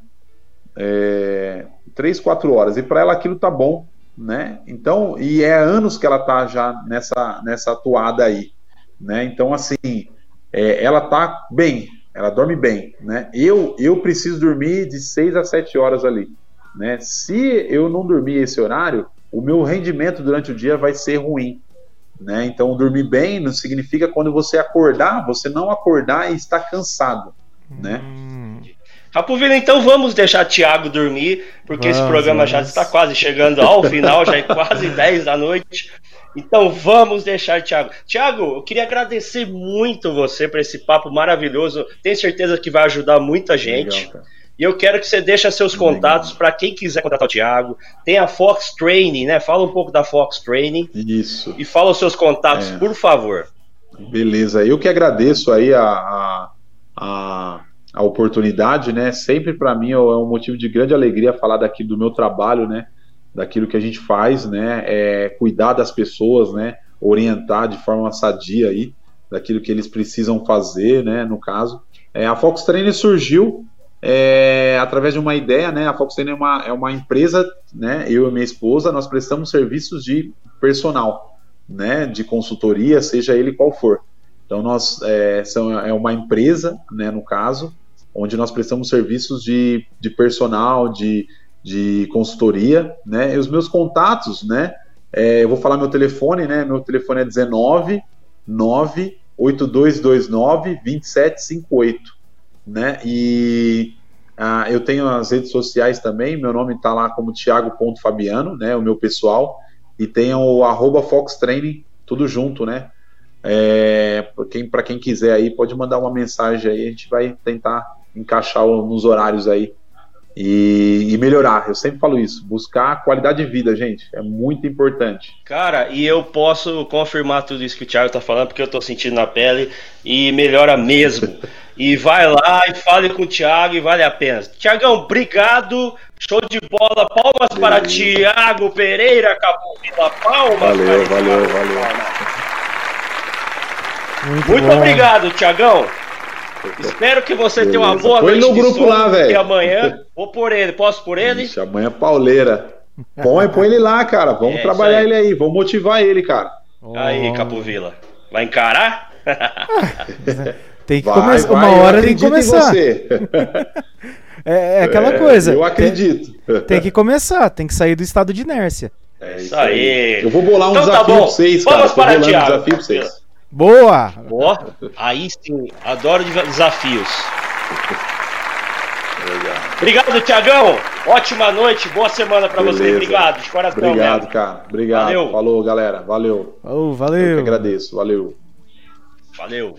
É, 3, 4 horas. E para ela aquilo tá bom, né? Então, e é anos que ela tá já nessa, nessa atuada aí, né? Então, assim, é, ela tá bem, ela dorme bem, né? Eu, eu preciso dormir de 6 a 7 horas ali, né? Se eu não dormir esse horário, o meu rendimento durante o dia vai ser ruim, né? Então, dormir bem não significa quando você acordar, você não acordar e estar cansado, né? Hum. Rapovila, então vamos deixar Thiago dormir, porque esse programa já está quase chegando ao final, já é quase 10 da noite. Então vamos deixar Thiago. Thiago, eu queria agradecer muito você por esse papo maravilhoso. Tenho certeza que vai ajudar muita gente. Legal, e eu quero que você deixe seus contatos para quem quiser contratar o Thiago. Tem a Fox Training, né? Fala um pouco da Fox Training. Isso. E fala os seus contatos, é. por favor. Beleza. Eu que agradeço aí a, a, a, a oportunidade, né? Sempre para mim é um motivo de grande alegria falar daqui do meu trabalho, né? Daquilo que a gente faz, né? É cuidar das pessoas, né? Orientar de forma sadia aí daquilo que eles precisam fazer, né? No caso. É, a Fox Training surgiu é, através de uma ideia, né? A Foxten é uma, é uma empresa, né? Eu e minha esposa, nós prestamos serviços de personal, né? De consultoria, seja ele qual for. Então, nós é, são, é uma empresa, né? No caso, onde nós prestamos serviços de, de personal, de, de consultoria, né? E os meus contatos, né? É, eu vou falar meu telefone, né? Meu telefone é 19 98229 2758 né? E ah, eu tenho as redes sociais também, meu nome está lá como Thiago.fabiano, né? O meu pessoal, e tem o arroba tudo junto, né? É, para quem, quem quiser aí, pode mandar uma mensagem aí, a gente vai tentar encaixar nos horários aí e, e, melhorar. Eu sempre falo isso, buscar qualidade de vida, gente, é muito importante. Cara, e eu posso confirmar tudo isso que o Thiago tá falando, porque eu tô sentindo na pele e melhora mesmo. e vai lá e fale com o Thiago e vale a pena. Tiagão, obrigado. Show de bola. Palmas Beleza. para Thiago Pereira, Capovila. Palmas. Valeu, valeu, valeu. Muito, Muito obrigado, Tiagão. Espero que você Beleza. tenha uma boa Põe noite. Põe no grupo sono, lá, velho. amanhã vou por ele. Posso por ele? Ixi, amanhã é pauleira. Põe, põe ele lá, cara. Vamos é, trabalhar ele aí. Vamos motivar ele, cara. Oh. Aí, Capovila. Vai encarar? Tem que começar. Uma hora tem que começar. é, é, aquela é, coisa. Eu acredito. Tem, tem, que começar, tem que sair do estado de inércia. É isso aí. Eu vou bolar um então, tá desafio tá pra vocês, Vamos cara. Para, Thiago. Um desafio pra vocês. Boa! Boa. Aí sim, adoro desafios. Legal. Obrigado, Tiagão. Ótima noite, boa semana para você. Obrigado, de coração. Obrigado, mesmo. cara. Obrigado. Valeu. Falou, galera. Valeu. Oh, valeu. Eu que agradeço. Valeu. Valeu.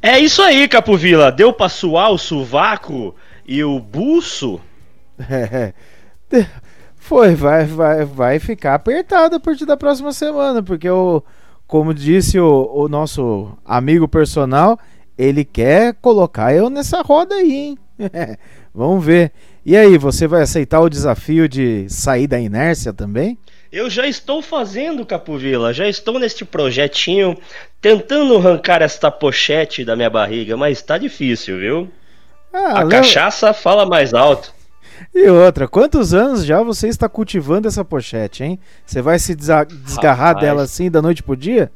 É isso aí, Capovila. Deu pra suar o sovaco e o buço? É. Foi, vai, vai, vai ficar apertado a partir da próxima semana, porque o, como disse o, o nosso amigo personal, ele quer colocar eu nessa roda aí, hein? Vamos ver. E aí, você vai aceitar o desafio de sair da inércia também? Eu já estou fazendo, Capovila, já estou neste projetinho tentando arrancar esta pochete da minha barriga, mas tá difícil, viu? Ah, a cachaça fala mais alto. E outra, quantos anos já você está cultivando essa pochete, hein? Você vai se desgarrar Rapaz. dela assim da noite pro dia?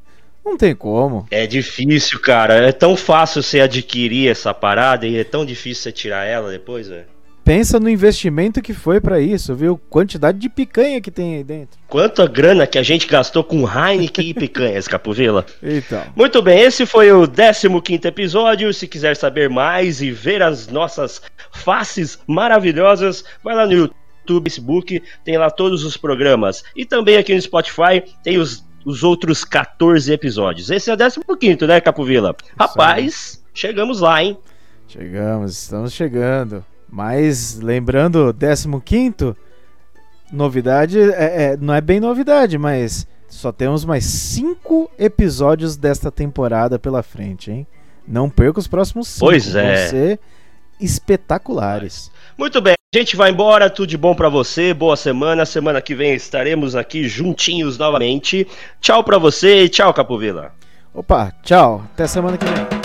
Não tem como. É difícil, cara. É tão fácil você adquirir essa parada e é tão difícil você tirar ela depois, velho. Pensa no investimento que foi para isso, viu? Quantidade de picanha que tem aí dentro. Quanta grana que a gente gastou com Heineken e picanhas, Capovila. Então. Muito bem, esse foi o 15 episódio. Se quiser saber mais e ver as nossas faces maravilhosas, vai lá no YouTube, Facebook, tem lá todos os programas. E também aqui no Spotify tem os, os outros 14 episódios. Esse é o 15, né, Capovila? Rapaz, chegamos lá, hein? Chegamos, estamos chegando. Mas lembrando, 15 novidade é, é, não é bem novidade, mas só temos mais cinco episódios desta temporada pela frente, hein? Não perca os próximos cinco. Pois é. Vão ser espetaculares. Muito bem, a gente vai embora. Tudo de bom para você. Boa semana. Semana que vem estaremos aqui juntinhos novamente. Tchau para você e tchau, Capovila. Opa, tchau. Até semana que vem.